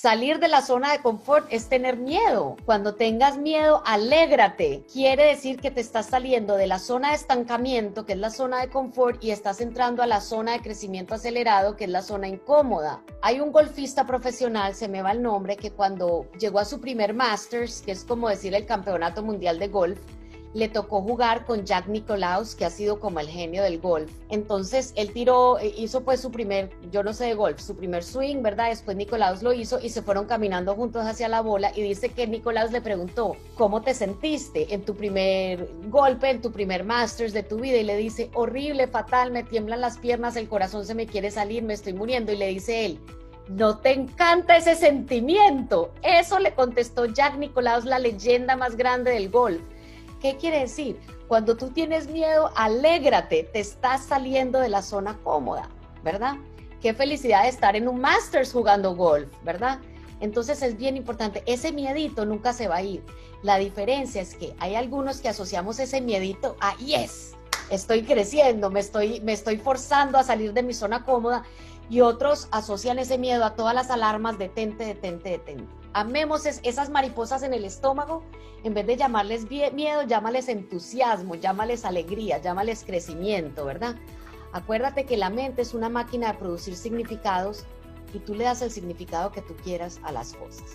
Salir de la zona de confort es tener miedo. Cuando tengas miedo, alégrate. Quiere decir que te estás saliendo de la zona de estancamiento, que es la zona de confort, y estás entrando a la zona de crecimiento acelerado, que es la zona incómoda. Hay un golfista profesional, se me va el nombre, que cuando llegó a su primer Masters, que es como decir el campeonato mundial de golf, le tocó jugar con Jack Nicklaus, que ha sido como el genio del golf. Entonces, él tiró, eh, hizo pues su primer, yo no sé de golf, su primer swing, ¿verdad? Después Nicklaus lo hizo y se fueron caminando juntos hacia la bola y dice que Nicklaus le preguntó, ¿cómo te sentiste en tu primer golpe, en tu primer Masters de tu vida? Y le dice, horrible, fatal, me tiemblan las piernas, el corazón se me quiere salir, me estoy muriendo. Y le dice él, ¿No te encanta ese sentimiento? Eso le contestó Jack Nicklaus, la leyenda más grande del golf. ¿Qué quiere decir? Cuando tú tienes miedo, alégrate, te estás saliendo de la zona cómoda, ¿verdad? Qué felicidad estar en un Masters jugando golf, ¿verdad? Entonces es bien importante, ese miedito nunca se va a ir. La diferencia es que hay algunos que asociamos ese miedito a yes, estoy creciendo, me estoy, me estoy forzando a salir de mi zona cómoda y otros asocian ese miedo a todas las alarmas, detente, detente, detente. Amemos esas mariposas en el estómago, en vez de llamarles miedo, llámales entusiasmo, llámales alegría, llámales crecimiento, ¿verdad? Acuérdate que la mente es una máquina de producir significados y tú le das el significado que tú quieras a las cosas.